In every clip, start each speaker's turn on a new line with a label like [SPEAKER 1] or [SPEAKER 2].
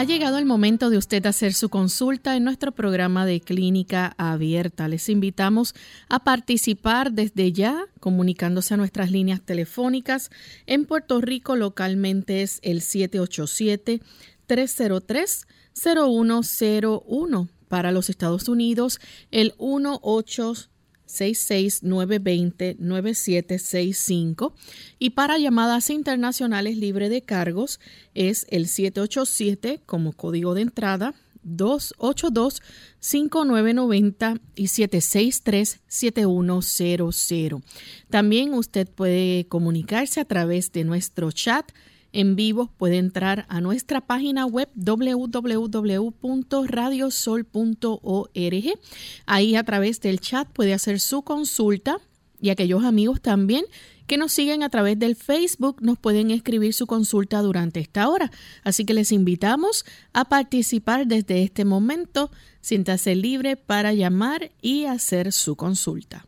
[SPEAKER 1] Ha llegado el momento de usted hacer su consulta en nuestro programa de clínica abierta. Les invitamos a participar desde ya comunicándose a nuestras líneas telefónicas. En Puerto Rico localmente es el 787-303-0101. Para los Estados Unidos el 18 66920-9765 y para llamadas internacionales libre de cargos es el 787 como código de entrada 282-5990 y 763-7100. También usted puede comunicarse a través de nuestro chat en vivo puede entrar a nuestra página web www.radiosol.org. Ahí a través del chat puede hacer su consulta y aquellos amigos también que nos siguen a través del Facebook nos pueden escribir su consulta durante esta hora. Así que les invitamos a participar desde este momento. Siéntase libre para llamar y hacer su consulta.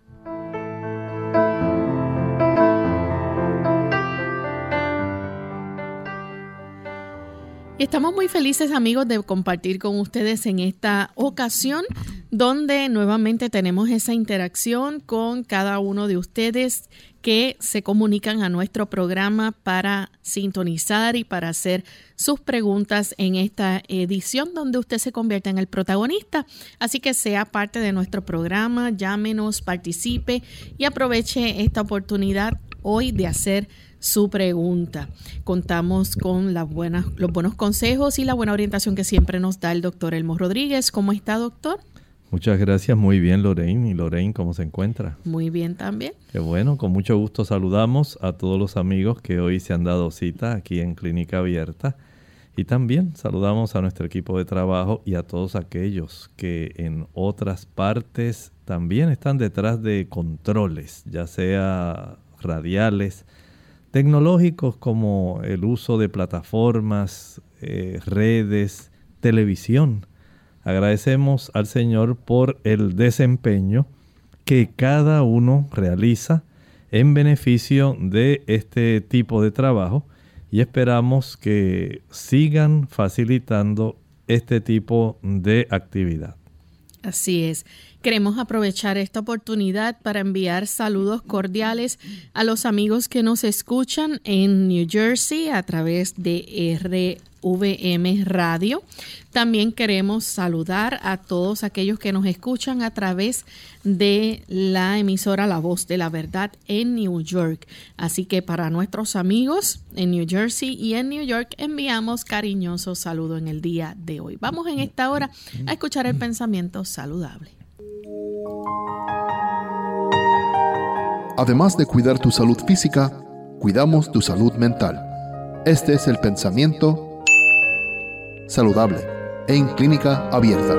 [SPEAKER 1] Estamos muy felices amigos de compartir con ustedes en esta ocasión donde nuevamente tenemos esa interacción con cada uno de ustedes que se comunican a nuestro programa para sintonizar y para hacer sus preguntas en esta edición donde usted se convierte en el protagonista. Así que sea parte de nuestro programa, llámenos, participe y aproveche esta oportunidad hoy de hacer su pregunta. Contamos con las buenas, los buenos consejos y la buena orientación que siempre nos da el doctor Elmo Rodríguez. ¿Cómo está, doctor?
[SPEAKER 2] Muchas gracias, muy bien Lorraine. ¿Y Lorraine cómo se encuentra?
[SPEAKER 1] Muy bien también.
[SPEAKER 2] Qué bueno, con mucho gusto saludamos a todos los amigos que hoy se han dado cita aquí en Clínica Abierta. Y también saludamos a nuestro equipo de trabajo y a todos aquellos que en otras partes también están detrás de controles, ya sea radiales, tecnológicos como el uso de plataformas, eh, redes, televisión. Agradecemos al Señor por el desempeño que cada uno realiza en beneficio de este tipo de trabajo y esperamos que sigan facilitando este tipo de actividad.
[SPEAKER 1] Así es. Queremos aprovechar esta oportunidad para enviar saludos cordiales a los amigos que nos escuchan en New Jersey a través de RVM Radio. También queremos saludar a todos aquellos que nos escuchan a través de la emisora La Voz de la Verdad en New York. Así que para nuestros amigos en New Jersey y en New York enviamos cariñosos saludos en el día de hoy. Vamos en esta hora a escuchar el pensamiento saludable.
[SPEAKER 3] Además de cuidar tu salud física, cuidamos tu salud mental. Este es el pensamiento saludable en clínica abierta.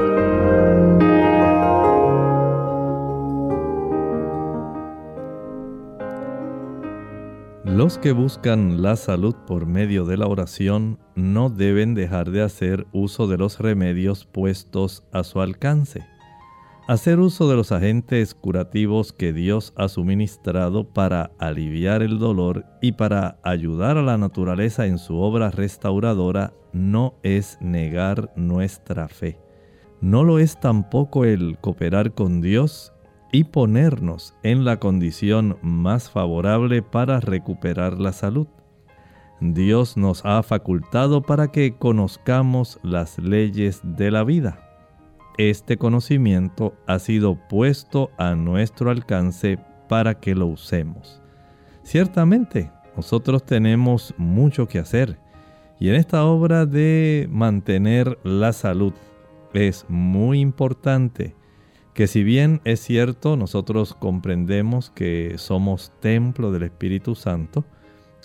[SPEAKER 2] Los que buscan la salud por medio de la oración no deben dejar de hacer uso de los remedios puestos a su alcance hacer uso de los agentes curativos que Dios ha suministrado para aliviar el dolor y para ayudar a la naturaleza en su obra restauradora no es negar nuestra fe. No lo es tampoco el cooperar con Dios y ponernos en la condición más favorable para recuperar la salud. Dios nos ha facultado para que conozcamos las leyes de la vida este conocimiento ha sido puesto a nuestro alcance para que lo usemos. Ciertamente, nosotros tenemos mucho que hacer y en esta obra de mantener la salud es muy importante que si bien es cierto nosotros comprendemos que somos templo del Espíritu Santo,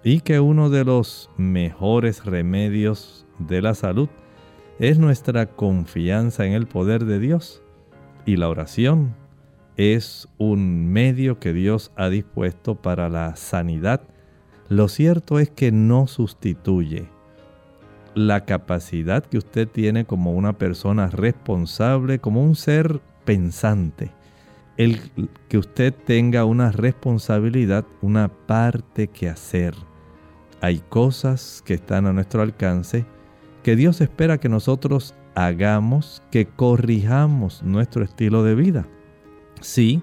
[SPEAKER 2] y que uno de los mejores remedios de la salud es nuestra confianza en el poder de Dios. Y la oración es un medio que Dios ha dispuesto para la sanidad. Lo cierto es que no sustituye la capacidad que usted tiene como una persona responsable, como un ser pensante. El que usted tenga una responsabilidad, una parte que hacer. Hay cosas que están a nuestro alcance que Dios espera que nosotros hagamos, que corrijamos nuestro estilo de vida. Sí,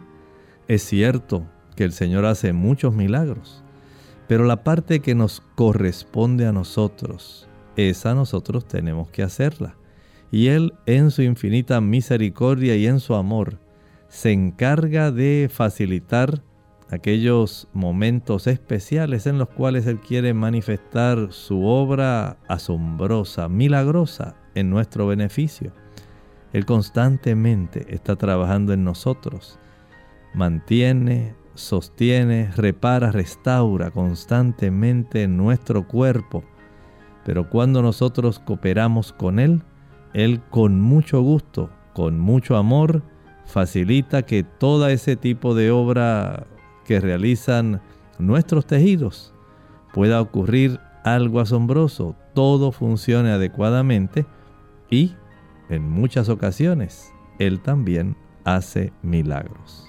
[SPEAKER 2] es cierto que el Señor hace muchos milagros, pero la parte que nos corresponde a nosotros, esa nosotros tenemos que hacerla. Y Él en su infinita misericordia y en su amor se encarga de facilitar aquellos momentos especiales en los cuales Él quiere manifestar su obra asombrosa, milagrosa en nuestro beneficio. Él constantemente está trabajando en nosotros. Mantiene, sostiene, repara, restaura constantemente nuestro cuerpo. Pero cuando nosotros cooperamos con Él, Él con mucho gusto, con mucho amor, facilita que todo ese tipo de obra que realizan nuestros tejidos pueda ocurrir algo asombroso, todo funcione adecuadamente y en muchas ocasiones Él también hace milagros.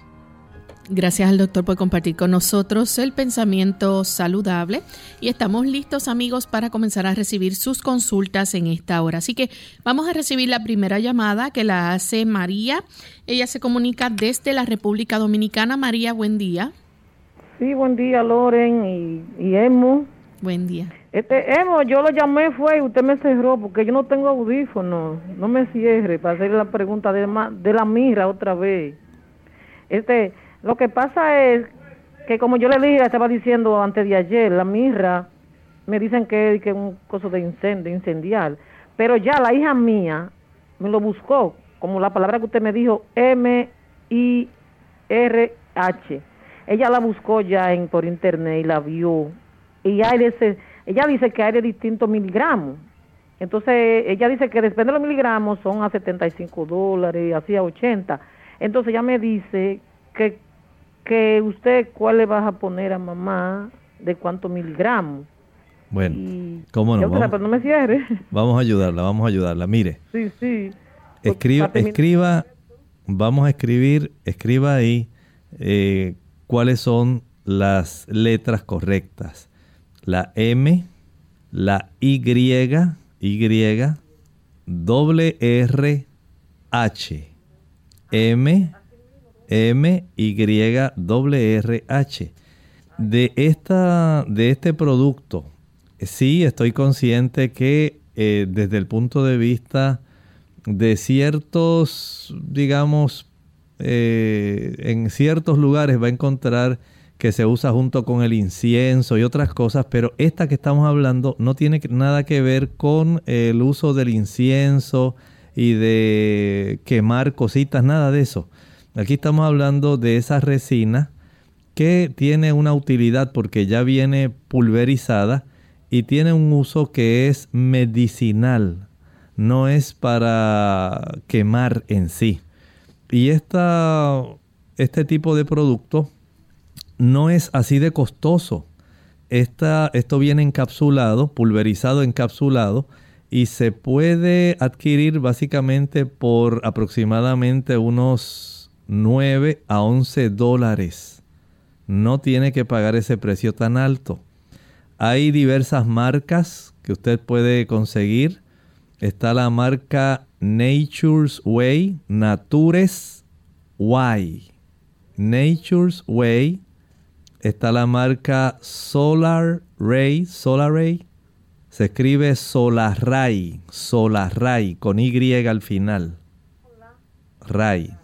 [SPEAKER 1] Gracias al doctor por compartir con nosotros el pensamiento saludable y estamos listos amigos para comenzar a recibir sus consultas en esta hora. Así que vamos a recibir la primera llamada que la hace María. Ella se comunica desde la República Dominicana. María, buen día.
[SPEAKER 4] Sí, buen día, Loren y, y Emo.
[SPEAKER 1] Buen día.
[SPEAKER 4] Este, Emo, yo lo llamé fue y usted me cerró porque yo no tengo audífonos. No me cierre para hacerle la pregunta de, de la mira otra vez. Este, lo que pasa es que como yo le dije, estaba diciendo antes de ayer, la mirra, me dicen que, que es un coso de incendio, incendiar. Pero ya la hija mía me lo buscó, como la palabra que usted me dijo, M-I-R-H ella la buscó ya en, por internet y la vio. Y hay ese, ella dice que hay de distintos miligramos. Entonces, ella dice que depende de los miligramos son a 75 dólares, así a 80. Entonces, ella me dice que, que usted, ¿cuál le vas a poner a mamá de cuántos miligramos?
[SPEAKER 2] Bueno, ¿cómo no?
[SPEAKER 4] Vamos, no me cierre.
[SPEAKER 2] vamos a ayudarla, vamos a ayudarla. Mire.
[SPEAKER 4] Sí, sí.
[SPEAKER 2] Escriba, escriba, vamos a escribir, escriba ahí eh, cuáles son las letras correctas. La M, la Y, Y, doble R, H. M, M, Y, doble R, H. De, esta, de este producto, sí estoy consciente que eh, desde el punto de vista de ciertos, digamos, eh, en ciertos lugares va a encontrar que se usa junto con el incienso y otras cosas, pero esta que estamos hablando no tiene nada que ver con el uso del incienso y de quemar cositas, nada de eso. Aquí estamos hablando de esa resina que tiene una utilidad porque ya viene pulverizada y tiene un uso que es medicinal, no es para quemar en sí. Y esta, este tipo de producto no es así de costoso. esto viene encapsulado, pulverizado, encapsulado, y se puede adquirir básicamente por aproximadamente unos 9 a 11 dólares. No tiene que pagar ese precio tan alto. Hay diversas marcas que usted puede conseguir. Está la marca Nature's Way, Natures Way. Nature's Way. Está la marca Solar Ray, Solar Ray. Se escribe Solarray, Solarray, con Y al final. Ray.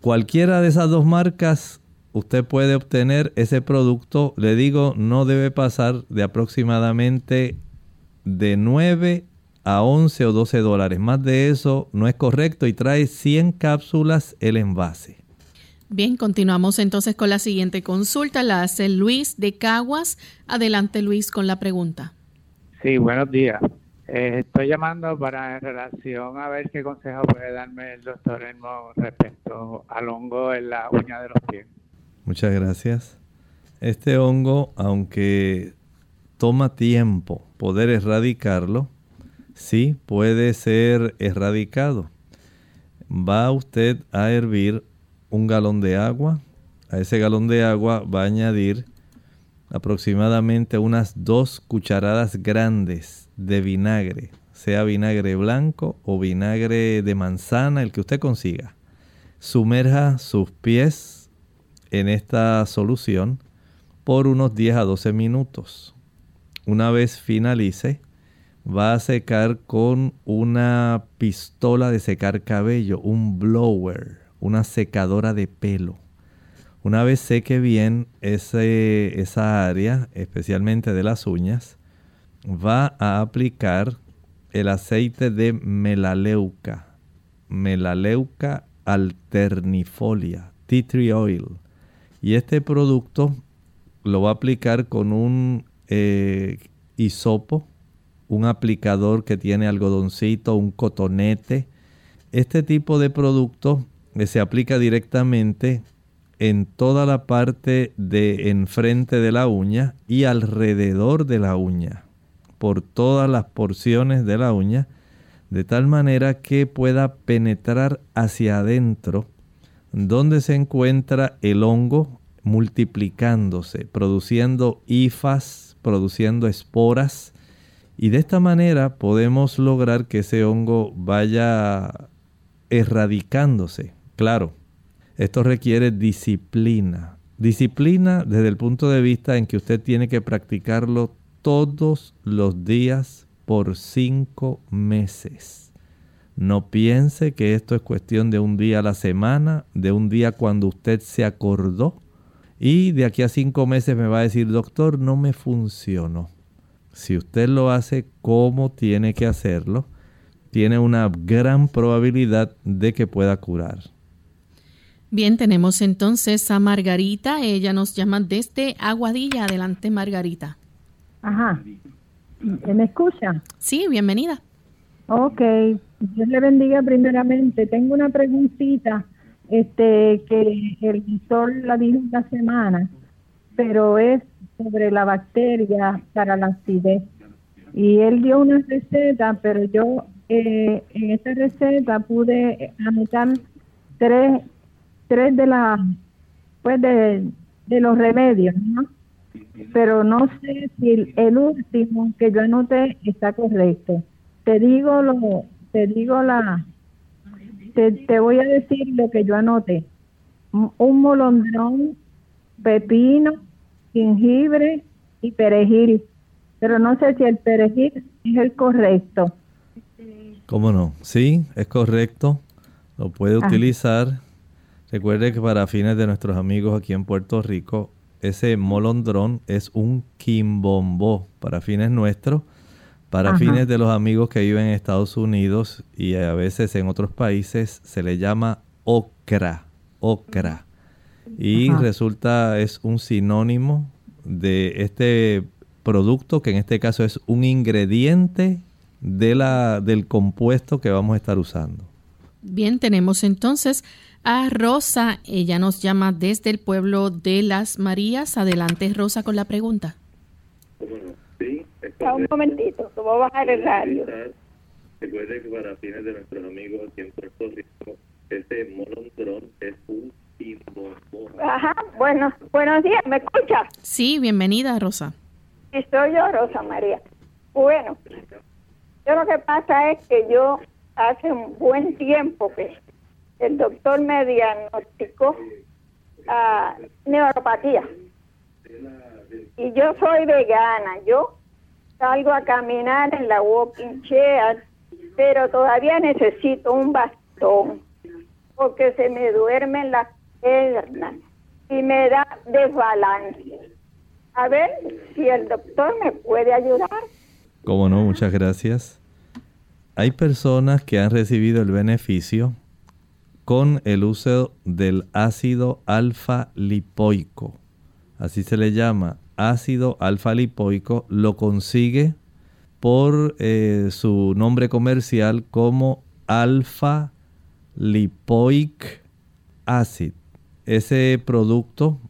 [SPEAKER 2] Cualquiera de esas dos marcas, usted puede obtener ese producto. Le digo, no debe pasar de aproximadamente de 9 a 11 o 12 dólares. Más de eso no es correcto y trae 100 cápsulas el envase.
[SPEAKER 1] Bien, continuamos entonces con la siguiente consulta. La hace Luis de Caguas. Adelante, Luis, con la pregunta.
[SPEAKER 5] Sí, buenos días. Eh, estoy llamando para en relación a ver qué consejo puede darme el doctor Elmo respecto al hongo en la uña de los pies.
[SPEAKER 2] Muchas gracias. Este hongo, aunque toma tiempo poder erradicarlo, sí puede ser erradicado. Va usted a hervir un galón de agua. A ese galón de agua va a añadir aproximadamente unas dos cucharadas grandes de vinagre, sea vinagre blanco o vinagre de manzana, el que usted consiga. Sumerja sus pies en esta solución por unos 10 a 12 minutos. Una vez finalice, va a secar con una pistola de secar cabello, un blower una secadora de pelo. Una vez seque bien ese, esa área, especialmente de las uñas, va a aplicar el aceite de melaleuca, melaleuca alternifolia, tea tree oil. Y este producto lo va a aplicar con un eh, hisopo, un aplicador que tiene algodoncito, un cotonete. Este tipo de producto que se aplica directamente en toda la parte de enfrente de la uña y alrededor de la uña, por todas las porciones de la uña, de tal manera que pueda penetrar hacia adentro, donde se encuentra el hongo multiplicándose, produciendo hifas, produciendo esporas, y de esta manera podemos lograr que ese hongo vaya erradicándose Claro, esto requiere disciplina. Disciplina desde el punto de vista en que usted tiene que practicarlo todos los días por cinco meses. No piense que esto es cuestión de un día a la semana, de un día cuando usted se acordó y de aquí a cinco meses me va a decir, doctor, no me funcionó. Si usted lo hace como tiene que hacerlo, tiene una gran probabilidad de que pueda curar.
[SPEAKER 1] Bien, tenemos entonces a Margarita. Ella nos llama desde Aguadilla. Adelante, Margarita.
[SPEAKER 6] Ajá. ¿Me escucha?
[SPEAKER 1] Sí, bienvenida.
[SPEAKER 6] Ok. Dios le bendiga primeramente. Tengo una preguntita este, que el doctor la dijo esta semana, pero es sobre la bacteria para la acidez. Y él dio una receta, pero yo eh, en esa receta pude anotar tres tres de la pues de, los remedios, ¿no? Pero no sé si el, último que yo anoté está correcto. Te digo lo, te digo la, te, voy a decir lo que yo anoté. Un molondrón, pepino, jengibre y perejil. Pero no sé si el perejil es el correcto.
[SPEAKER 2] ¿Cómo no? Sí, es correcto. Lo puede ah. utilizar Recuerde que para fines de nuestros amigos aquí en Puerto Rico, ese molondrón es un quimbombo para fines nuestros. Para fines de los amigos que viven en Estados Unidos y a veces en otros países se le llama ocra, ocra. Y resulta es un sinónimo de este producto que en este caso es un ingrediente de la, del compuesto que vamos a estar usando.
[SPEAKER 1] Bien, tenemos entonces a Rosa. Ella nos llama desde el pueblo de Las Marías. Adelante, Rosa, con la pregunta.
[SPEAKER 7] Sí, un momentito, que voy a bajar el radio. Recuerde que para fines de nuestros amigos aquí en Puerto Rico, ese molondrón es un Ajá, bueno, buenos días, ¿me escucha?
[SPEAKER 1] Sí, bienvenida, Rosa.
[SPEAKER 7] Sí, soy yo, Rosa María. Bueno, yo lo que pasa es que yo hace un buen tiempo que el doctor me diagnosticó a neuropatía. Y yo soy vegana, yo salgo a caminar en la walking chair, pero todavía necesito un bastón porque se me duermen las piernas y me da desbalance. A ver si el doctor me puede ayudar.
[SPEAKER 2] Cómo no, muchas gracias. Hay personas que han recibido el beneficio con el uso del ácido alfa lipoico. Así se le llama, ácido alfa lipoico. Lo consigue por eh, su nombre comercial como alfa lipoic acid. Ese producto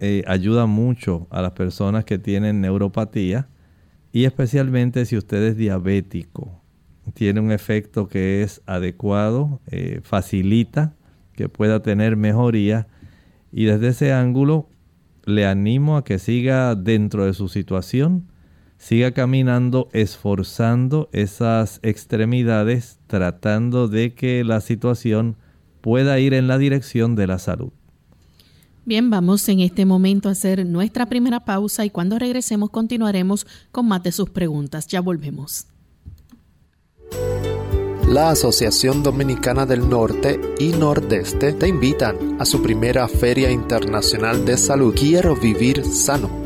[SPEAKER 2] eh, ayuda mucho a las personas que tienen neuropatía y especialmente si usted es diabético. Tiene un efecto que es adecuado, eh, facilita que pueda tener mejoría y desde ese ángulo le animo a que siga dentro de su situación, siga caminando, esforzando esas extremidades, tratando de que la situación pueda ir en la dirección de la salud.
[SPEAKER 1] Bien, vamos en este momento a hacer nuestra primera pausa y cuando regresemos continuaremos con más de sus preguntas. Ya volvemos.
[SPEAKER 8] La Asociación Dominicana del Norte y Nordeste te invitan a su primera Feria Internacional de Salud. Quiero vivir sano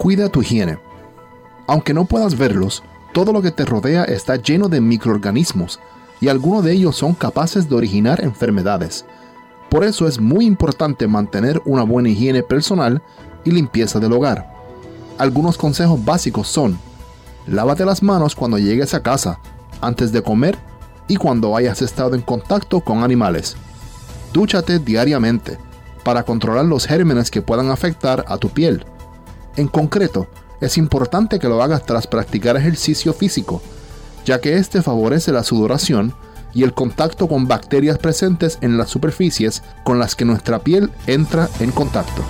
[SPEAKER 3] Cuida tu higiene. Aunque no puedas verlos, todo lo que te rodea está lleno de microorganismos y algunos de ellos son capaces de originar enfermedades. Por eso es muy importante mantener una buena higiene personal y limpieza del hogar. Algunos consejos básicos son, lávate las manos cuando llegues a casa, antes de comer y cuando hayas estado en contacto con animales. Dúchate diariamente para controlar los gérmenes que puedan afectar a tu piel. En concreto, es importante que lo hagas tras practicar ejercicio físico, ya que este favorece la sudoración y el contacto con bacterias presentes en las superficies con las que nuestra piel entra en contacto.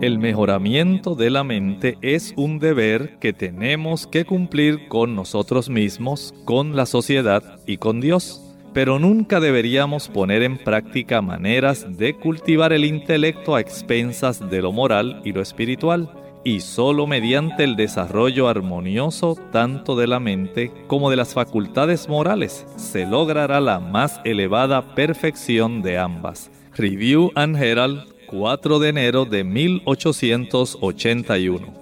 [SPEAKER 2] El mejoramiento de la mente es un deber que tenemos que cumplir con nosotros mismos, con la sociedad y con Dios pero nunca deberíamos poner en práctica maneras de cultivar el intelecto a expensas de lo moral y lo espiritual, y solo mediante el desarrollo armonioso tanto de la mente como de las facultades morales se logrará la más elevada perfección de ambas. Review and Herald, 4 de enero de 1881.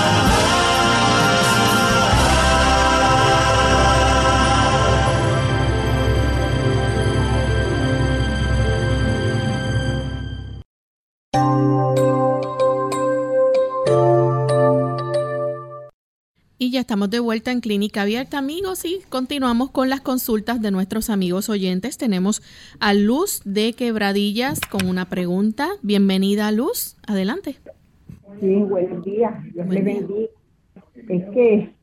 [SPEAKER 1] Estamos de vuelta en Clínica Abierta, amigos, y continuamos con las consultas de nuestros amigos oyentes. Tenemos a Luz de Quebradillas con una pregunta. Bienvenida, Luz. Adelante.
[SPEAKER 9] Sí, buenos días. Dios me bendiga. Es que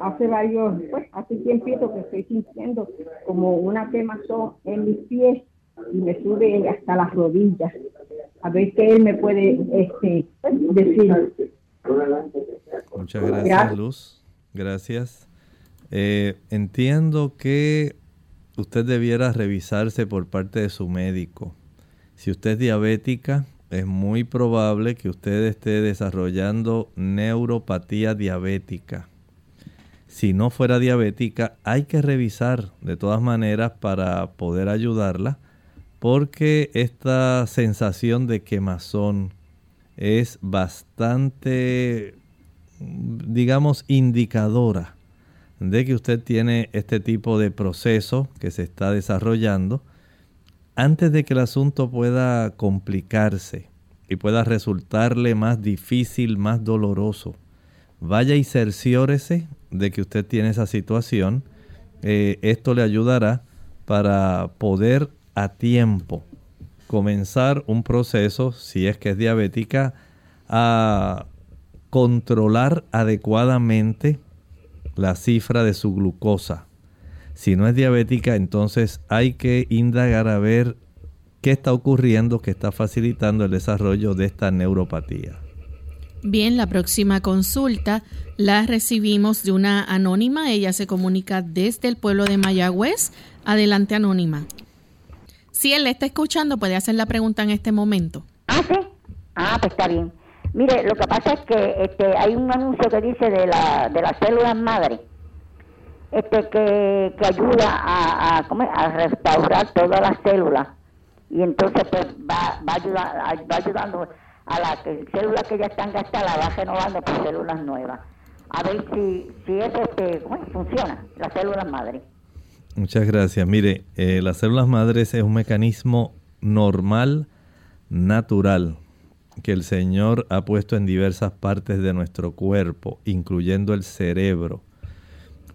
[SPEAKER 9] hace varios, pues, hace tiempito que estoy sintiendo como una quemazón en mis pies y me sube hasta las rodillas. A ver qué él me puede este, decir.
[SPEAKER 2] Muchas gracias, Luz. Gracias. Eh, entiendo que usted debiera revisarse por parte de su médico. Si usted es diabética, es muy probable que usted esté desarrollando neuropatía diabética. Si no fuera diabética, hay que revisar de todas maneras para poder ayudarla, porque esta sensación de quemazón, es bastante, digamos, indicadora de que usted tiene este tipo de proceso que se está desarrollando, antes de que el asunto pueda complicarse y pueda resultarle más difícil, más doloroso, vaya y cerciórese de que usted tiene esa situación. Eh, esto le ayudará para poder a tiempo comenzar un proceso, si es que es diabética, a controlar adecuadamente la cifra de su glucosa. Si no es diabética, entonces hay que indagar a ver qué está ocurriendo que está facilitando el desarrollo de esta neuropatía.
[SPEAKER 1] Bien, la próxima consulta la recibimos de una anónima. Ella se comunica desde el pueblo de Mayagüez. Adelante, anónima. Si él le está escuchando, puede hacer la pregunta en este momento.
[SPEAKER 10] Ah, sí. Ah, pues está bien. Mire, lo que pasa es que este, hay un anuncio que dice de, la, de las células madre este, que, que ayuda a, a, restaurar todas las células y entonces pues va, va, ayudar, va ayudando a las células que ya están gastadas, va renovando por células nuevas. A ver si, si eso este, funciona, las células madre.
[SPEAKER 2] Muchas gracias. Mire, eh, las células madres es un mecanismo normal, natural, que el Señor ha puesto en diversas partes de nuestro cuerpo, incluyendo el cerebro.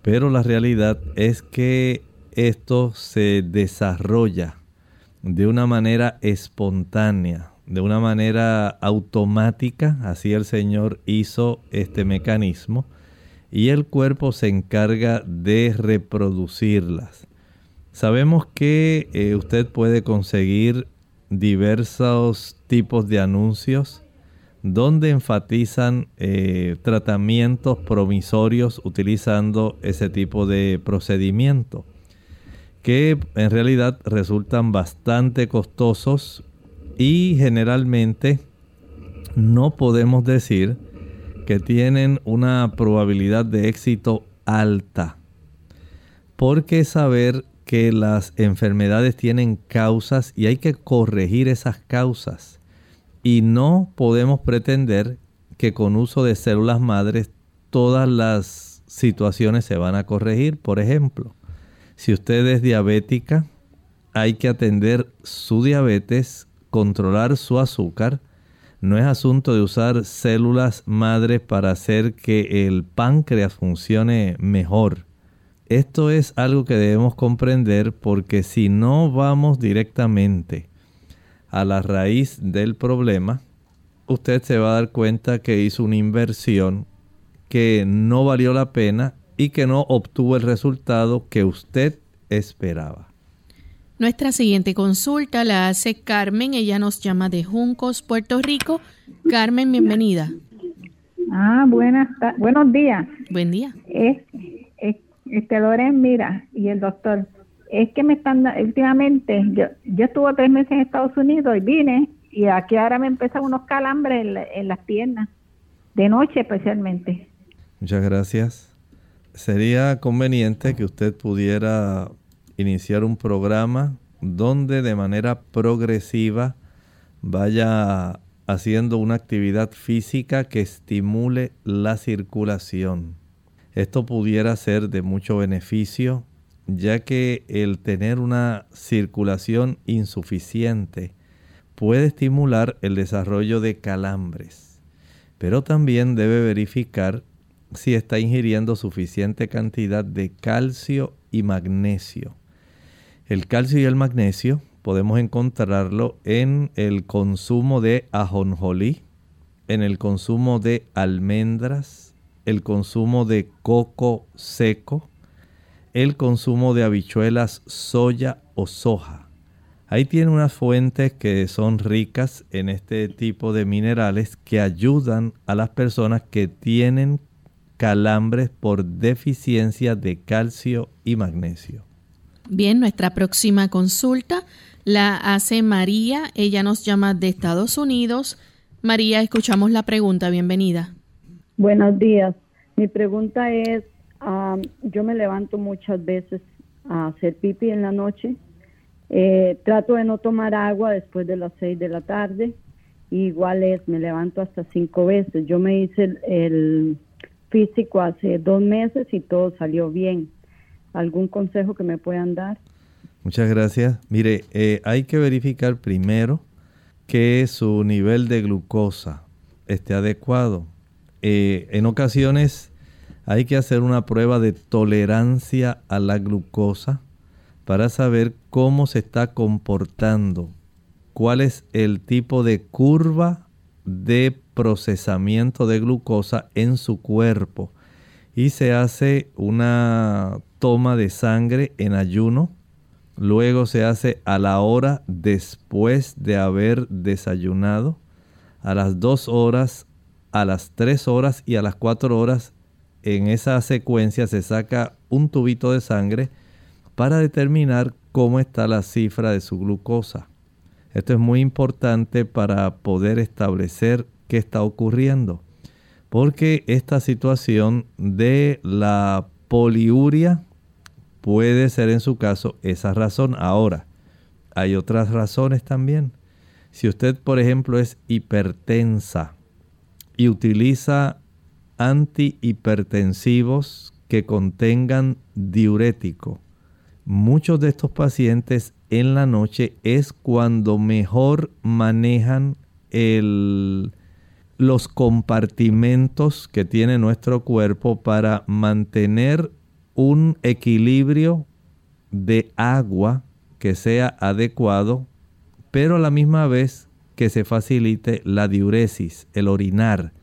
[SPEAKER 2] Pero la realidad es que esto se desarrolla de una manera espontánea, de una manera automática, así el Señor hizo este mecanismo, y el cuerpo se encarga de reproducirlas. Sabemos que eh, usted puede conseguir diversos tipos de anuncios donde enfatizan eh, tratamientos promisorios utilizando ese tipo de procedimiento que en realidad resultan bastante costosos y generalmente no podemos decir que tienen una probabilidad de éxito alta porque saber que las enfermedades tienen causas y hay que corregir esas causas. Y no podemos pretender que con uso de células madres todas las situaciones se van a corregir. Por ejemplo, si usted es diabética, hay que atender su diabetes, controlar su azúcar. No es asunto de usar células madres para hacer que el páncreas funcione mejor esto es algo que debemos comprender porque si no vamos directamente a la raíz del problema, usted se va a dar cuenta que hizo una inversión que no valió la pena y que no obtuvo el resultado que usted esperaba.
[SPEAKER 1] Nuestra siguiente consulta la hace Carmen, ella nos llama de Juncos, Puerto Rico. Carmen, bienvenida.
[SPEAKER 6] Ah, buenas, buenos días.
[SPEAKER 1] Buen día.
[SPEAKER 6] Este Loren, mira, y el doctor, es que me están, últimamente, yo, yo estuve tres meses en Estados Unidos y vine, y aquí ahora me empiezan unos calambres en, las piernas, de noche especialmente.
[SPEAKER 2] Muchas gracias. Sería conveniente que usted pudiera iniciar un programa donde de manera progresiva vaya haciendo una actividad física que estimule la circulación. Esto pudiera ser de mucho beneficio, ya que el tener una circulación insuficiente puede estimular el desarrollo de calambres, pero también debe verificar si está ingiriendo suficiente cantidad de calcio y magnesio. El calcio y el magnesio podemos encontrarlo en el consumo de ajonjolí, en el consumo de almendras, el consumo de coco seco, el consumo de habichuelas, soya o soja. Ahí tiene unas fuentes que son ricas en este tipo de minerales que ayudan a las personas que tienen calambres por deficiencia de calcio y magnesio.
[SPEAKER 1] Bien, nuestra próxima consulta la hace María. Ella nos llama de Estados Unidos. María, escuchamos la pregunta. Bienvenida.
[SPEAKER 11] Buenos días. Mi pregunta es, yo me levanto muchas veces a hacer pipí en la noche. Eh, trato de no tomar agua después de las seis de la tarde. igual es, me levanto hasta cinco veces. Yo me hice el, físico hace dos meses y todo salió bien. ¿Algún consejo que me puedan dar?
[SPEAKER 2] Muchas gracias. Mire, eh, hay que verificar primero que su nivel de glucosa esté adecuado. Eh, en ocasiones hay que hacer una prueba de tolerancia a la glucosa para saber cómo se está comportando, cuál es el tipo de curva de procesamiento de glucosa en su cuerpo. Y se hace una toma de sangre en ayuno. Luego se hace a la hora después de haber desayunado. A las dos horas, a las tres horas y a las cuatro horas. En esa secuencia se saca un tubito de sangre para determinar cómo está la cifra de su glucosa. Esto es muy importante para poder establecer qué está ocurriendo. Porque esta situación de la poliuria puede ser en su caso esa razón. Ahora, hay otras razones también. Si usted, por ejemplo, es hipertensa y utiliza antihipertensivos que contengan diurético, muchos de estos pacientes en la noche es cuando mejor manejan los compartimentos que tiene nuestro cuerpo para mantener un equilibrio de agua que sea adecuado, pero a la misma vez que se facilite la diuresis, el orinar.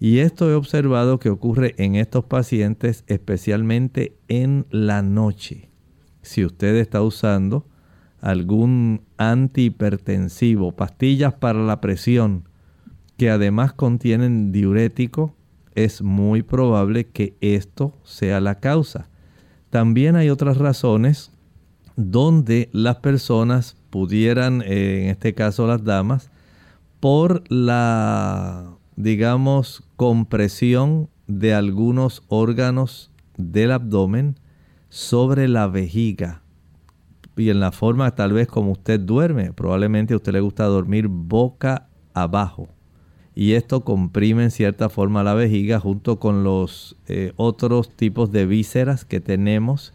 [SPEAKER 2] Y esto he observado que ocurre en estos pacientes especialmente en la noche. Si usted está usando algún antihipertensivo, pastillas para la presión, que además contienen diurético, es muy probable que esto sea la causa. También hay otras razones donde las personas pudieran, eh, en este caso las damas, por la, digamos, compresión de algunos órganos del abdomen sobre la vejiga y en la forma tal vez como usted duerme. Probablemente a usted le gusta dormir boca abajo. Y esto comprime en cierta forma la vejiga junto con los eh, otros tipos de vísceras que tenemos.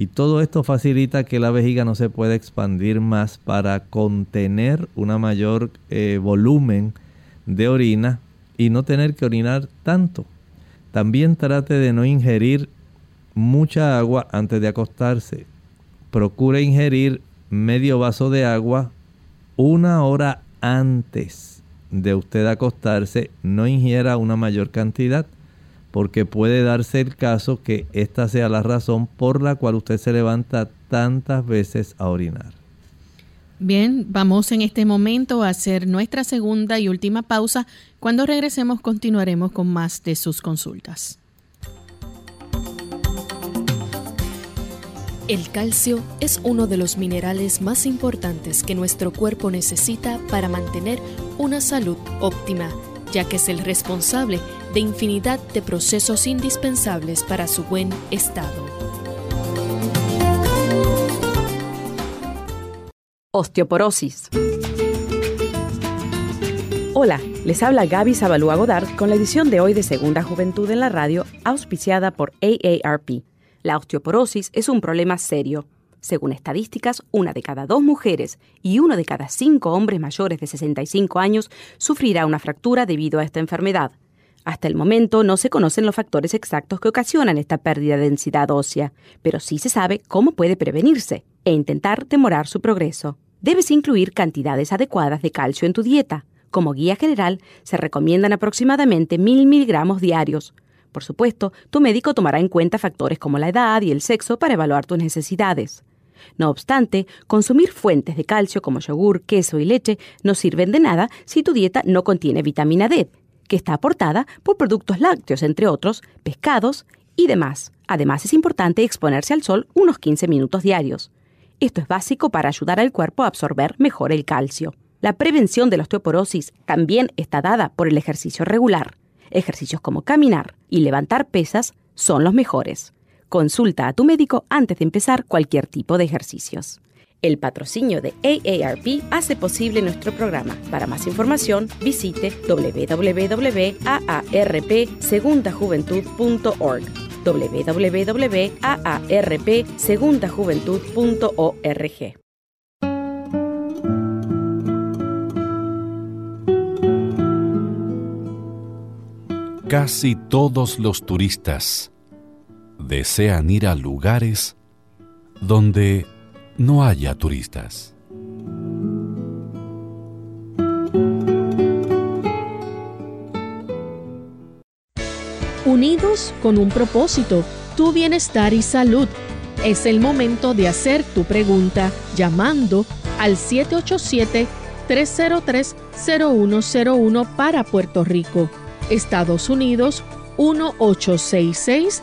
[SPEAKER 2] Y todo esto facilita que la vejiga no se pueda expandir más para contener una mayor eh, volumen de orina y no tener que orinar tanto. También trate de no ingerir mucha agua antes de acostarse procure ingerir medio vaso de agua una hora antes de usted acostarse. No ingiera una mayor cantidad porque puede darse el caso que esta sea la razón por la cual usted se levanta tantas veces a orinar.
[SPEAKER 1] Bien, vamos en este momento a hacer nuestra segunda y última pausa. Cuando regresemos continuaremos con más de sus consultas.
[SPEAKER 12] El calcio es uno de los minerales más importantes que nuestro cuerpo necesita para mantener una salud óptima, ya que es el responsable de infinidad de procesos indispensables para su buen estado.
[SPEAKER 13] Osteoporosis. Hola, les habla Gaby Zabalúa Godard con la edición de hoy de Segunda Juventud en la Radio, auspiciada por AARP. La osteoporosis es un problema serio. Según estadísticas, una de cada dos mujeres y uno de cada cinco hombres mayores de 65 años sufrirá una fractura debido a esta enfermedad. Hasta el momento no se conocen los factores exactos que ocasionan esta pérdida de densidad ósea, pero sí se sabe cómo puede prevenirse e intentar demorar su progreso. Debes incluir cantidades adecuadas de calcio en tu dieta. Como guía general, se recomiendan aproximadamente 1000 miligramos diarios. Por supuesto, tu médico tomará en cuenta factores como la edad y el sexo para evaluar tus necesidades. No obstante, consumir fuentes de calcio como yogur, queso y leche no sirven de nada si tu dieta no contiene vitamina D, que está aportada por productos lácteos, entre otros, pescados y demás. Además, es importante exponerse al sol unos 15 minutos diarios. Esto es básico para ayudar al cuerpo a absorber mejor el calcio. La prevención de la osteoporosis también está dada por el ejercicio regular. Ejercicios como caminar y levantar pesas son los mejores. Consulta a tu médico antes de empezar cualquier tipo de ejercicios. El patrocinio de AARP hace posible nuestro programa. Para más información, visite www.aarpsegundajuventud.org www.aarpsegundajuventud.org
[SPEAKER 14] Casi todos los turistas desean ir a lugares donde no haya turistas.
[SPEAKER 12] Unidos con un propósito, tu bienestar y salud. Es el momento de hacer tu pregunta llamando al 787-303-0101 para Puerto Rico, Estados Unidos 1866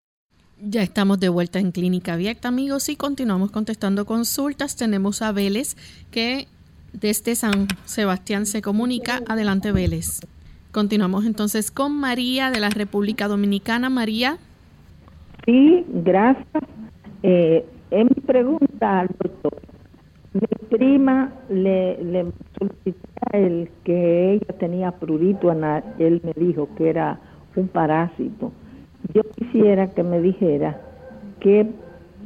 [SPEAKER 1] Ya estamos de vuelta en Clínica Abierta, amigos, y continuamos contestando consultas. Tenemos a Vélez que desde San Sebastián se comunica. Adelante, Vélez. Continuamos entonces con María de la República Dominicana. María.
[SPEAKER 9] Sí, gracias. Eh, en mi pregunta al doctor, mi prima le, le solicité el que ella tenía prurito anal. Él me dijo que era un parásito. Yo quisiera que me dijera que,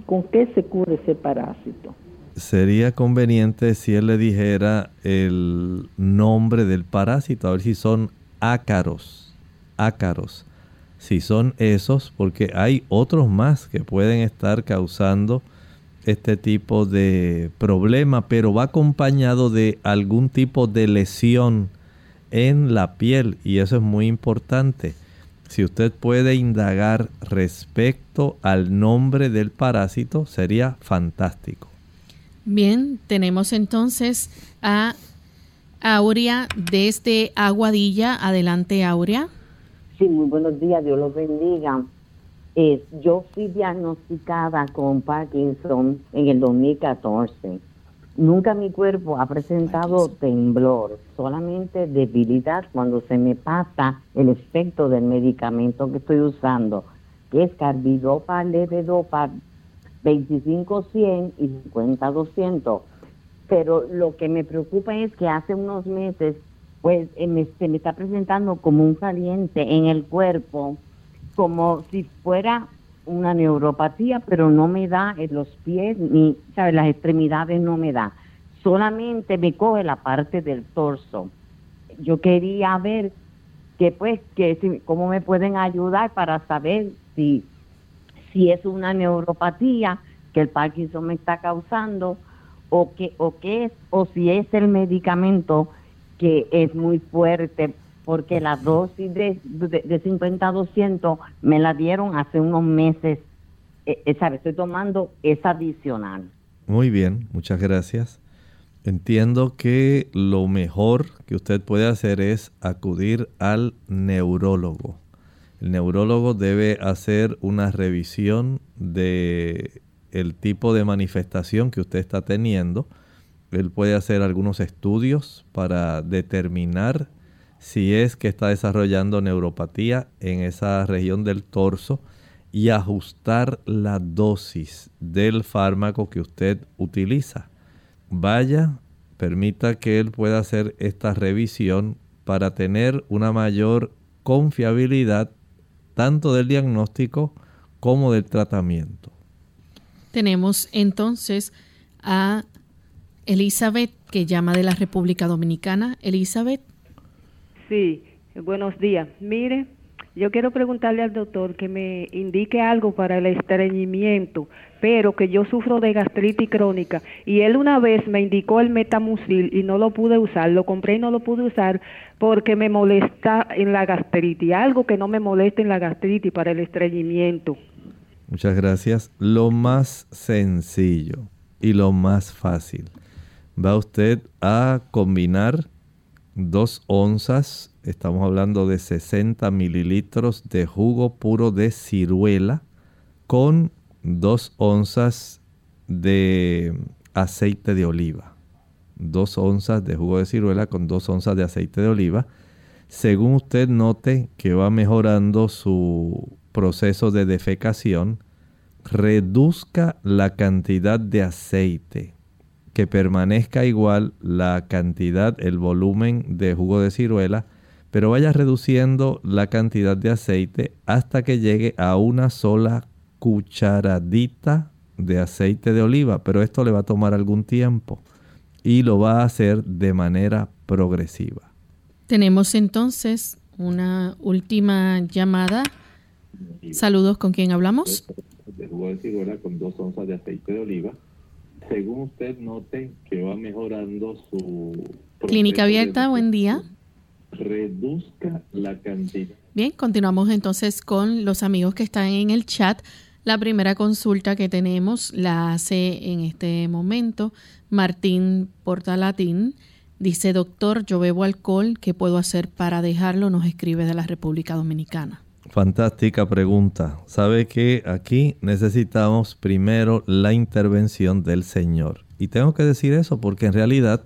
[SPEAKER 9] con qué se cura ese parásito
[SPEAKER 2] sería conveniente si él le dijera el nombre del parásito, a ver si son ácaros, ácaros. Si son esos, porque hay otros más que pueden estar causando este tipo de problema, pero va acompañado de algún tipo de lesión en la piel y eso es muy importante. Si usted puede indagar respecto al nombre del parásito, sería fantástico.
[SPEAKER 1] Bien, tenemos entonces a Aurea desde Aguadilla. Adelante, Aurea.
[SPEAKER 15] Sí, muy buenos días, Dios los bendiga. yo fui diagnosticada con Parkinson en el 2014. Nunca mi cuerpo ha presentado temblor, solamente debilidad cuando se me pasa el efecto del medicamento que estoy usando, que es carbidopa, levedopa, 25-100 y 50-200. Pero lo que me preocupa es que hace unos meses, pues eh, se me está presentando como un caliente en el cuerpo, como si fuera una neuropatía, pero no me da en los pies ni, ¿sabes? Las extremidades no me da. Solamente me coge la parte del torso. Yo quería ver que pues que si, cómo me pueden ayudar para saber si si es una neuropatía que el Parkinson me está causando o que o qué es o si es el medicamento que es muy fuerte porque la dosis de, de, 50 a 200 me la dieron hace unos meses. Eh, eh Estoy tomando esa adicional.
[SPEAKER 2] Muy bien, muchas gracias. Entiendo que lo mejor que usted puede hacer es acudir al neurólogo. El neurólogo debe hacer una revisión de el tipo de manifestación que usted está teniendo. Él puede hacer algunos estudios para determinar si es que está desarrollando neuropatía en esa región del torso y ajustar la dosis del fármaco que usted utiliza. Vaya, permita que él pueda hacer esta revisión para tener una mayor confiabilidad tanto del diagnóstico como del tratamiento.
[SPEAKER 1] Tenemos entonces a Elizabeth que llama de la República Dominicana. Elizabeth.
[SPEAKER 16] Sí, buenos días. Mire, yo quiero preguntarle al doctor que me indique algo para el estreñimiento, pero que yo sufro de gastritis crónica y él una vez me indicó el metamucil y no lo pude usar, lo compré y no lo pude usar porque me molesta en la gastritis, algo que no me moleste en la gastritis para el estreñimiento.
[SPEAKER 2] Muchas gracias. Lo más sencillo y lo más fácil. Va usted a combinar 2 onzas, estamos hablando de 60 mililitros de jugo puro de ciruela con 2 onzas de aceite de oliva. 2 onzas de jugo de ciruela con 2 onzas de aceite de oliva. Según usted note que va mejorando su proceso de defecación, reduzca la cantidad de aceite, que permanezca igual la cantidad, el volumen de jugo de ciruela, pero vaya reduciendo la cantidad de aceite hasta que llegue a una sola cucharadita de aceite de oliva, pero esto le va a tomar algún tiempo y lo va a hacer de manera progresiva.
[SPEAKER 1] Tenemos entonces una última llamada. Saludos, ¿con quién hablamos?
[SPEAKER 2] de jugo de ciruela con dos onzas de aceite de oliva. Según usted note que va mejorando su...
[SPEAKER 1] Clínica abierta, buen día.
[SPEAKER 2] Reduzca la cantidad.
[SPEAKER 1] Bien, continuamos entonces con los amigos que están en el chat. La primera consulta que tenemos la hace en este momento Martín Portalatín. Dice, doctor, yo bebo alcohol, ¿qué puedo hacer para dejarlo? Nos escribe de la República Dominicana.
[SPEAKER 2] Fantástica pregunta. Sabe que aquí necesitamos primero la intervención del Señor. Y tengo que decir eso porque en realidad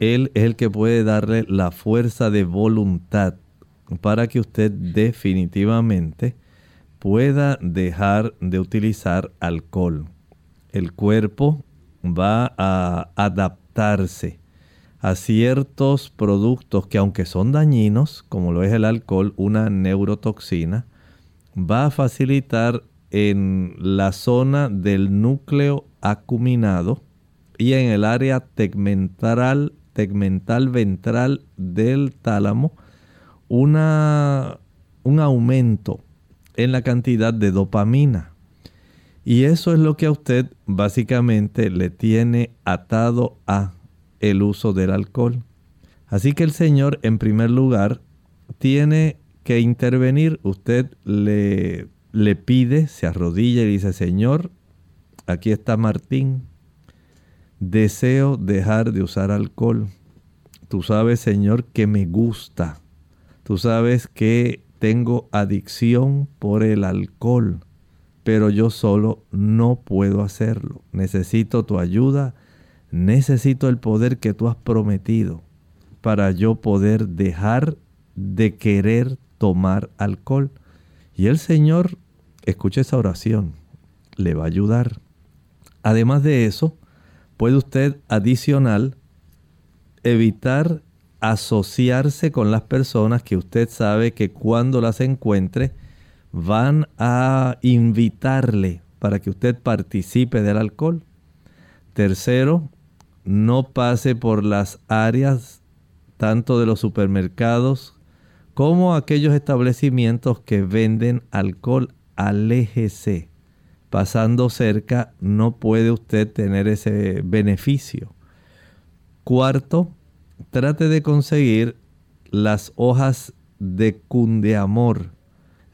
[SPEAKER 2] Él es el que puede darle la fuerza de voluntad para que usted definitivamente pueda dejar de utilizar alcohol. El cuerpo va a adaptarse a ciertos productos que aunque son dañinos, como lo es el alcohol, una neurotoxina, va a facilitar en la zona del núcleo acuminado y en el área tegmental, tegmental ventral del tálamo una, un aumento en la cantidad de dopamina. Y eso es lo que a usted básicamente le tiene atado a el uso del alcohol. Así que el Señor, en primer lugar, tiene que intervenir. Usted le, le pide, se arrodilla y dice, Señor, aquí está Martín. Deseo dejar de usar alcohol. Tú sabes, Señor, que me gusta. Tú sabes que tengo adicción por el alcohol, pero yo solo no puedo hacerlo. Necesito tu ayuda necesito el poder que tú has prometido para yo poder dejar de querer tomar alcohol. Y el Señor, escuche esa oración, le va a ayudar. Además de eso, puede usted adicional evitar asociarse con las personas que usted sabe que cuando las encuentre van a invitarle para que usted participe del alcohol. Tercero, no pase por las áreas tanto de los supermercados como aquellos establecimientos que venden alcohol. Aléjese. Pasando cerca no puede usted tener ese beneficio. Cuarto, trate de conseguir las hojas de cundeamor.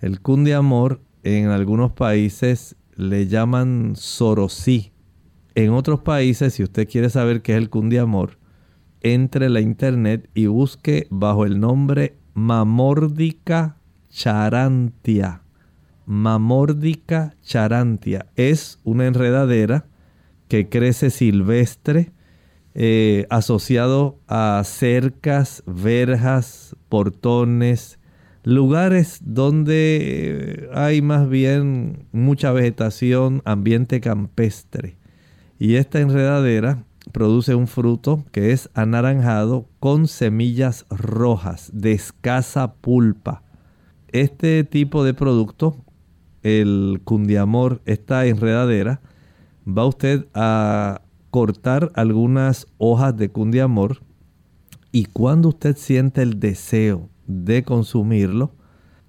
[SPEAKER 2] El cundeamor en algunos países le llaman sorosí en otros países, si usted quiere saber qué es el cundiamor, entre la internet y busque bajo el nombre Mamórdica charantia. Mamórdica charantia es una enredadera que crece silvestre, eh, asociado a cercas, verjas, portones, lugares donde hay más bien mucha vegetación, ambiente campestre. Y esta enredadera produce un fruto que es anaranjado con semillas rojas de escasa pulpa. Este tipo de producto, el cundiamor, esta enredadera, va usted a cortar algunas hojas de cundiamor y cuando usted siente el deseo de consumirlo,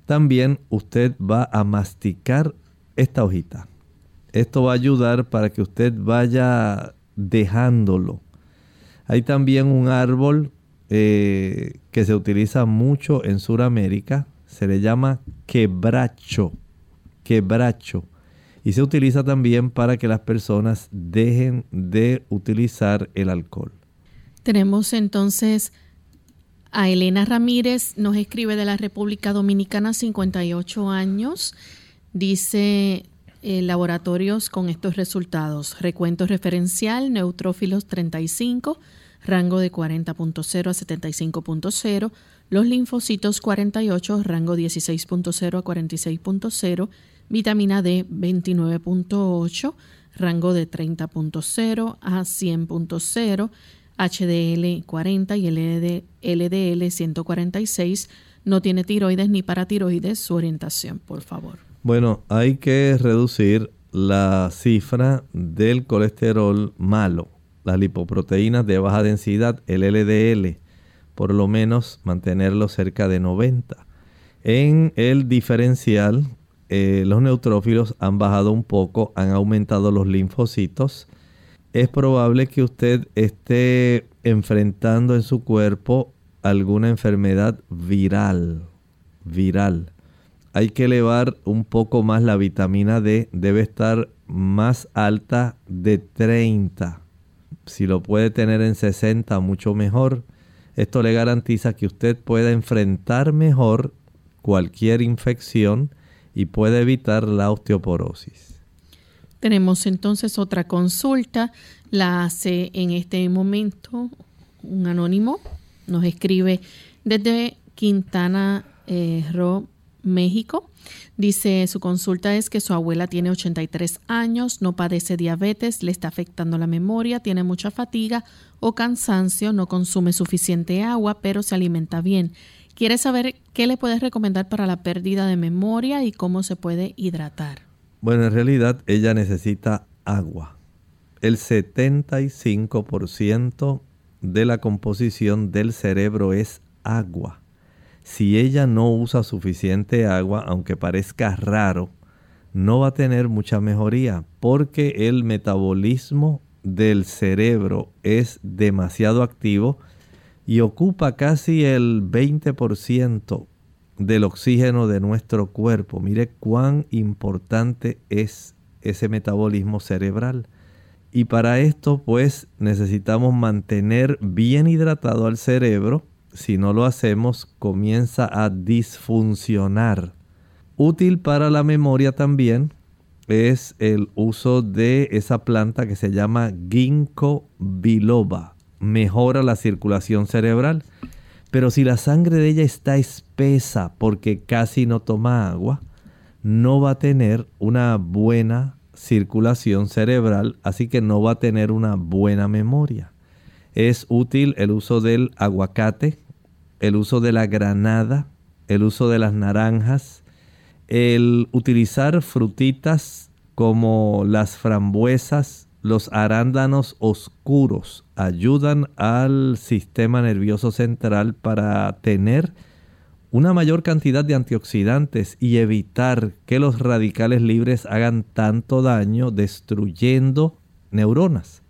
[SPEAKER 2] también usted va a masticar esta hojita. Esto va a ayudar para que usted vaya dejándolo. Hay también un árbol eh, que se utiliza mucho en Sudamérica, se le llama quebracho, quebracho. Y se utiliza también para que las personas dejen de utilizar el alcohol.
[SPEAKER 1] Tenemos entonces A Elena Ramírez nos escribe de la República Dominicana, 58 años. Dice laboratorios con estos resultados. Recuento referencial, neutrófilos 35, rango de 40.0 a 75.0. Los linfocitos 48, rango 16.0 a 46.0. Vitamina D 29.8, rango de 30.0 a 100.0. HDL 40 y LDL 146. No tiene tiroides ni paratiroides. Su orientación, por favor.
[SPEAKER 2] Bueno, hay que reducir la cifra del colesterol malo, las lipoproteínas de baja densidad, el LDL, por lo menos mantenerlo cerca de 90. En el diferencial, eh, los neutrófilos han bajado un poco, han aumentado los linfocitos. Es probable que usted esté enfrentando en su cuerpo alguna enfermedad viral. Viral hay que elevar un poco más la vitamina D, debe estar más alta de 30. Si lo puede tener en 60, mucho mejor. Esto le garantiza que usted pueda enfrentar mejor cualquier infección y puede evitar la osteoporosis.
[SPEAKER 1] Tenemos entonces otra consulta, la hace en este momento un anónimo, nos escribe desde Quintana eh, Roo México. Dice, su consulta es que su abuela tiene 83 años, no padece diabetes, le está afectando la memoria, tiene mucha fatiga o cansancio, no consume suficiente agua, pero se alimenta bien. Quiere saber qué le puedes recomendar para la pérdida de memoria y cómo se puede hidratar.
[SPEAKER 2] Bueno, en realidad ella necesita agua. El 75% de la composición del cerebro es agua si ella no usa suficiente agua, aunque parezca raro, no va a tener mucha mejoría porque el metabolismo del cerebro es demasiado activo y ocupa casi el 20% del oxígeno de nuestro cuerpo. Mire cuán importante es ese metabolismo cerebral. Y para esto pues necesitamos mantener bien hidratado al cerebro si no lo hacemos, comienza a disfuncionar. Útil para la memoria también es el uso de esa planta que se llama ginkgo biloba. Mejora la circulación cerebral. Pero si la sangre de ella está espesa porque casi no toma agua, no va a tener una buena circulación cerebral, así que no va a tener una buena memoria. Es útil el uso del aguacate, el uso de la granada, el uso de las naranjas, el utilizar frutitas como las frambuesas, los arándanos oscuros ayudan al sistema nervioso central para tener una mayor cantidad de antioxidantes y evitar que los radicales libres hagan tanto daño destruyendo neuronas.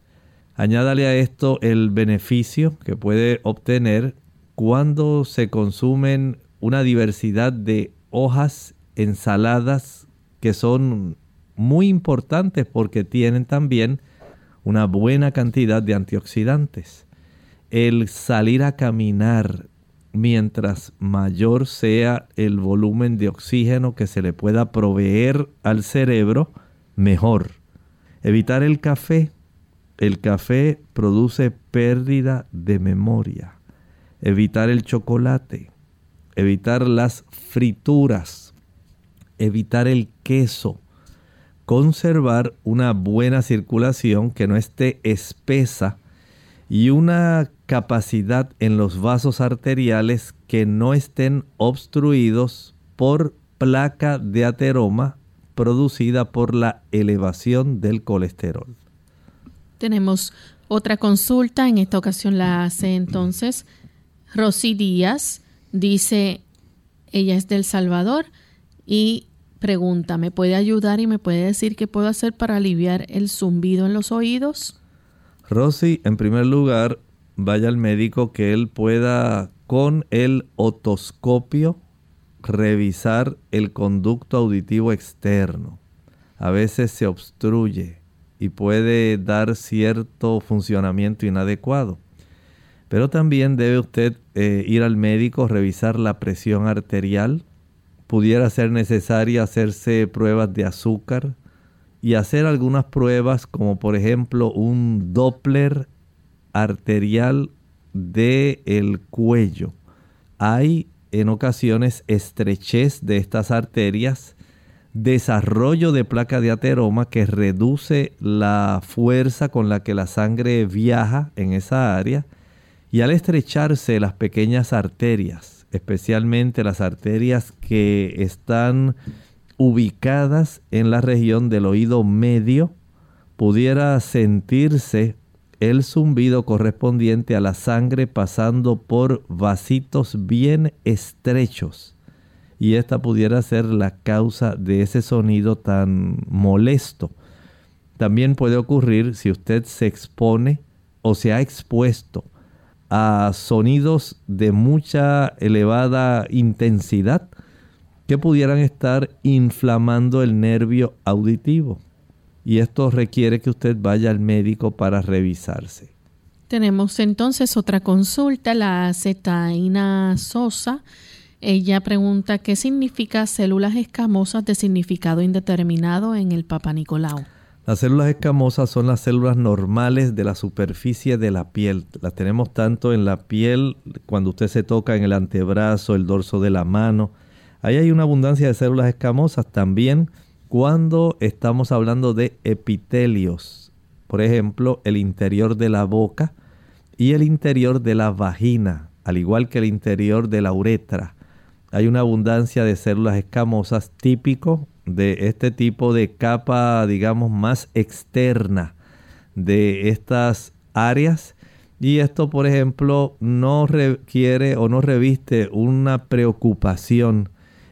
[SPEAKER 2] Añádale a esto el beneficio que puede obtener cuando se consumen una diversidad de hojas, ensaladas, que son muy importantes porque tienen también una buena cantidad de antioxidantes. El salir a caminar mientras mayor sea el volumen de oxígeno que se le pueda proveer al cerebro, mejor. Evitar el café. El café produce pérdida de memoria evitar el chocolate, evitar las frituras, evitar el queso, conservar una buena circulación que no esté espesa y una capacidad en los vasos arteriales que no estén obstruidos por placa de ateroma producida por la elevación del colesterol.
[SPEAKER 1] Tenemos otra consulta, en esta ocasión la hace entonces Rosy Díaz dice, ella es del Salvador y pregunta, ¿me puede ayudar y me puede decir qué puedo hacer para aliviar el zumbido en los oídos?
[SPEAKER 2] Rosy, en primer lugar, vaya al médico que él pueda con el otoscopio revisar el conducto auditivo externo. A veces se obstruye y puede dar cierto funcionamiento inadecuado. Pero también debe usted eh, ir al médico, revisar la presión arterial. Pudiera ser necesario hacerse pruebas de azúcar y hacer algunas pruebas como por ejemplo un Doppler arterial del el cuello. Hay en ocasiones estrechez de estas arterias, desarrollo de placa de ateroma que reduce la fuerza con la que la sangre viaja en esa área y al estrecharse las pequeñas arterias, especialmente las arterias que están ubicadas en la región del oído medio, pudiera sentirse el zumbido correspondiente a la sangre pasando por vasitos bien estrechos. Y esta pudiera ser la causa de ese sonido tan molesto. También puede ocurrir si usted se expone o se ha expuesto a sonidos de mucha elevada intensidad que pudieran estar inflamando el nervio auditivo y esto requiere que usted vaya al médico para revisarse.
[SPEAKER 1] Tenemos entonces otra consulta, la Zetaina Sosa. Ella pregunta qué significa células escamosas de significado indeterminado en el Papa Nicolau.
[SPEAKER 2] Las células escamosas son las células normales de la superficie de la piel. Las tenemos tanto en la piel cuando usted se toca en el antebrazo, el dorso de la mano. Ahí hay una abundancia de células escamosas también cuando estamos hablando de epitelios, por ejemplo, el interior de la boca y el interior de la vagina, al igual que el interior de la uretra, hay una abundancia de células escamosas típico de este tipo de capa, digamos, más externa de estas áreas. Y esto, por ejemplo, no requiere o no reviste una preocupación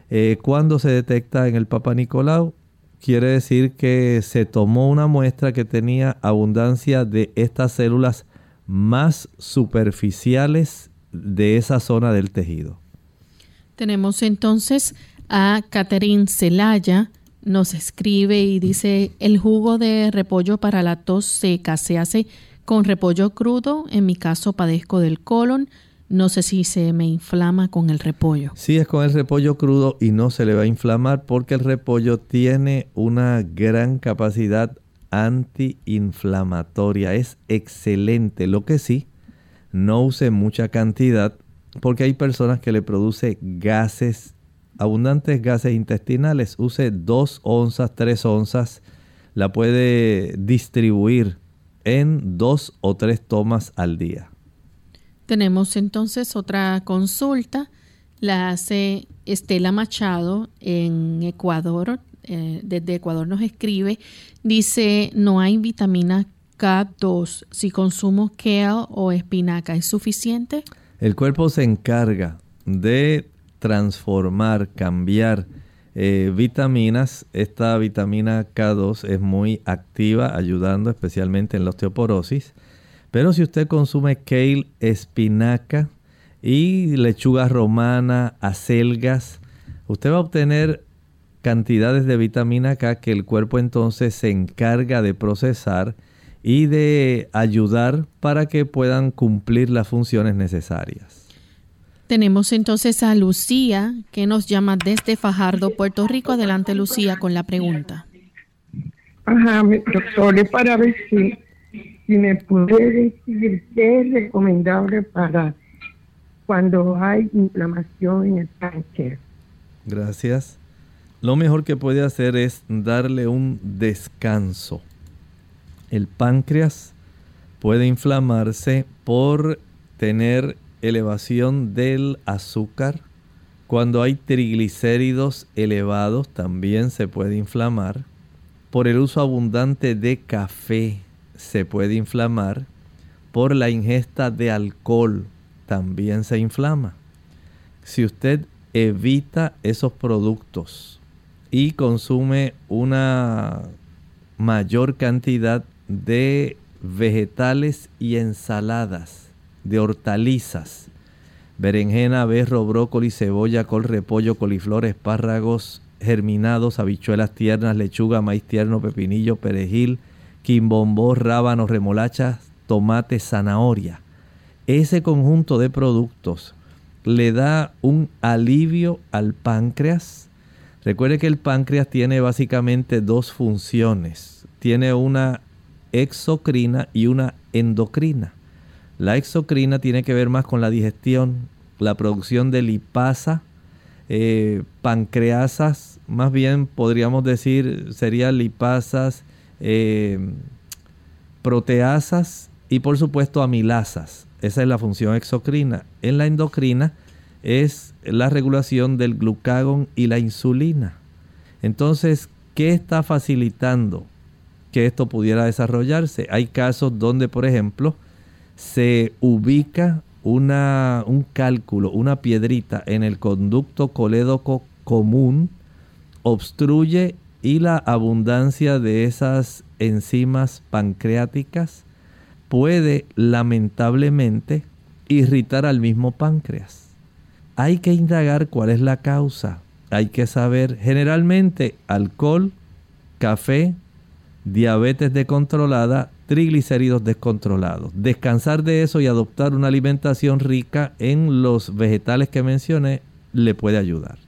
[SPEAKER 2] eh, cuando se detecta en el Papa Nicolau quiere decir que se tomó una muestra que tenía abundancia de estas células más superficiales de esa zona del tejido.
[SPEAKER 1] Tenemos entonces a Catherine Celaya, nos escribe y dice, el jugo de repollo para la tos seca se hace con repollo crudo, en mi caso padezco del colon, no sé si se me inflama con el repollo.
[SPEAKER 2] Sí, es con el repollo crudo y no se le va a inflamar porque el repollo tiene una gran capacidad antiinflamatoria. Es excelente. Lo que sí, no use mucha cantidad porque hay personas que le produce gases, abundantes gases intestinales. Use 2 onzas, 3 onzas. La puede distribuir en dos o tres tomas al día.
[SPEAKER 1] Tenemos entonces otra consulta, la hace Estela Machado en Ecuador, eh, desde Ecuador nos escribe, dice, no hay vitamina K2, si consumo kale o espinaca, ¿es suficiente?
[SPEAKER 2] El cuerpo se encarga de transformar, cambiar eh, vitaminas. Esta vitamina K2 es muy activa, ayudando especialmente en la osteoporosis. Pero si usted consume kale, espinaca y lechuga romana, acelgas, usted va a obtener cantidades de vitamina K que el cuerpo entonces se encarga de procesar y de ayudar para que puedan cumplir las funciones necesarias.
[SPEAKER 1] Tenemos entonces a Lucía que nos llama desde Fajardo, Puerto Rico. Adelante Lucía con la pregunta.
[SPEAKER 17] Ajá, doctor, para ver si si me puede decir qué es recomendable para cuando hay inflamación en el páncreas.
[SPEAKER 2] Gracias. Lo mejor que puede hacer es darle un descanso. El páncreas puede inflamarse por tener elevación del azúcar. Cuando hay triglicéridos elevados también se puede inflamar. Por el uso abundante de café se puede inflamar. Por la ingesta de alcohol también se inflama. Si usted evita esos productos y consume una mayor cantidad de vegetales y ensaladas, de hortalizas, berenjena, berro, brócoli, cebolla, col, repollo, coliflor, espárragos germinados, habichuelas tiernas, lechuga, maíz tierno, pepinillo, perejil, quimbombó, rábanos, remolachas, tomate, zanahoria. ese conjunto de productos le da un alivio al páncreas. Recuerde que el páncreas tiene básicamente dos funciones. Tiene una exocrina y una endocrina. La exocrina tiene que ver más con la digestión, la producción de lipasa, eh, pancreasas, más bien podríamos decir serían lipasas, eh, proteasas y por supuesto amilasas. Esa es la función exocrina. En la endocrina es la regulación del glucagón y la insulina. Entonces, ¿qué está facilitando que esto pudiera desarrollarse? Hay casos donde, por ejemplo, se ubica una, un cálculo, una piedrita en el conducto colédoco común, obstruye y la abundancia de esas enzimas pancreáticas puede lamentablemente irritar al mismo páncreas. Hay que indagar cuál es la causa. Hay que saber generalmente alcohol, café, diabetes descontrolada, triglicéridos descontrolados. Descansar de eso y adoptar una alimentación rica en los vegetales que mencioné le puede ayudar.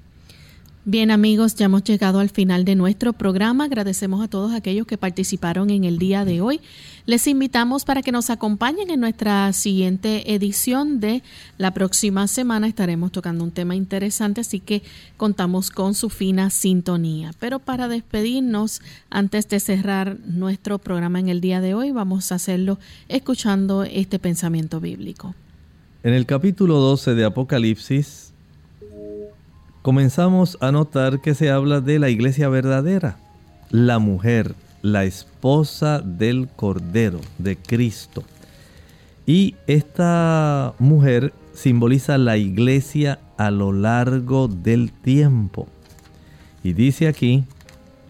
[SPEAKER 1] Bien amigos, ya hemos llegado al final de nuestro programa. Agradecemos a todos aquellos que participaron en el día de hoy. Les invitamos para que nos acompañen en nuestra siguiente edición de la próxima semana. Estaremos tocando un tema interesante, así que contamos con su fina sintonía. Pero para despedirnos, antes de cerrar nuestro programa en el día de hoy, vamos a hacerlo escuchando este pensamiento bíblico.
[SPEAKER 2] En el capítulo 12 de Apocalipsis, comenzamos a notar que se habla de la iglesia verdadera, la mujer, la esposa del Cordero, de Cristo. Y esta mujer simboliza la iglesia a lo largo del tiempo. Y dice aquí,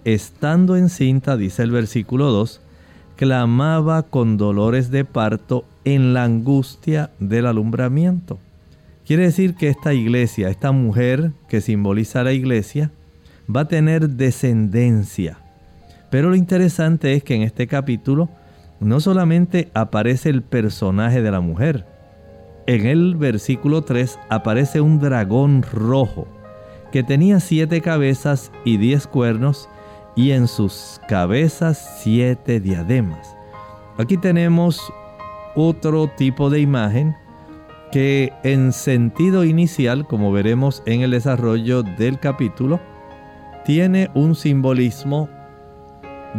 [SPEAKER 2] estando encinta, dice el versículo 2, clamaba con dolores de parto en la angustia del alumbramiento. Quiere decir que esta iglesia, esta mujer que simboliza la iglesia, va a tener descendencia. Pero lo interesante es que en este capítulo no solamente aparece el personaje de la mujer, en el versículo 3 aparece un dragón rojo que tenía siete cabezas y diez cuernos y en sus cabezas siete diademas. Aquí tenemos otro tipo de imagen que en sentido inicial, como veremos en el desarrollo del capítulo, tiene un simbolismo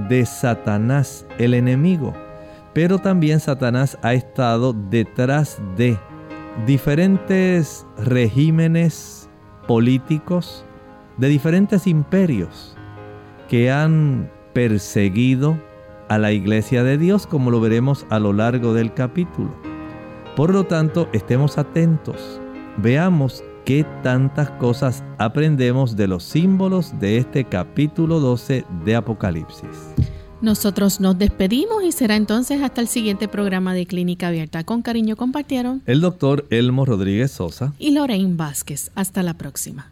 [SPEAKER 2] de Satanás, el enemigo. Pero también Satanás ha estado detrás de diferentes regímenes políticos, de diferentes imperios que han perseguido a la iglesia de Dios, como lo veremos a lo largo del capítulo. Por lo tanto, estemos atentos. Veamos qué tantas cosas aprendemos de los símbolos de este capítulo 12 de Apocalipsis.
[SPEAKER 1] Nosotros nos despedimos y será entonces hasta el siguiente programa de Clínica Abierta. Con cariño compartieron
[SPEAKER 2] el doctor Elmo Rodríguez Sosa
[SPEAKER 1] y Lorraine Vázquez. Hasta la próxima.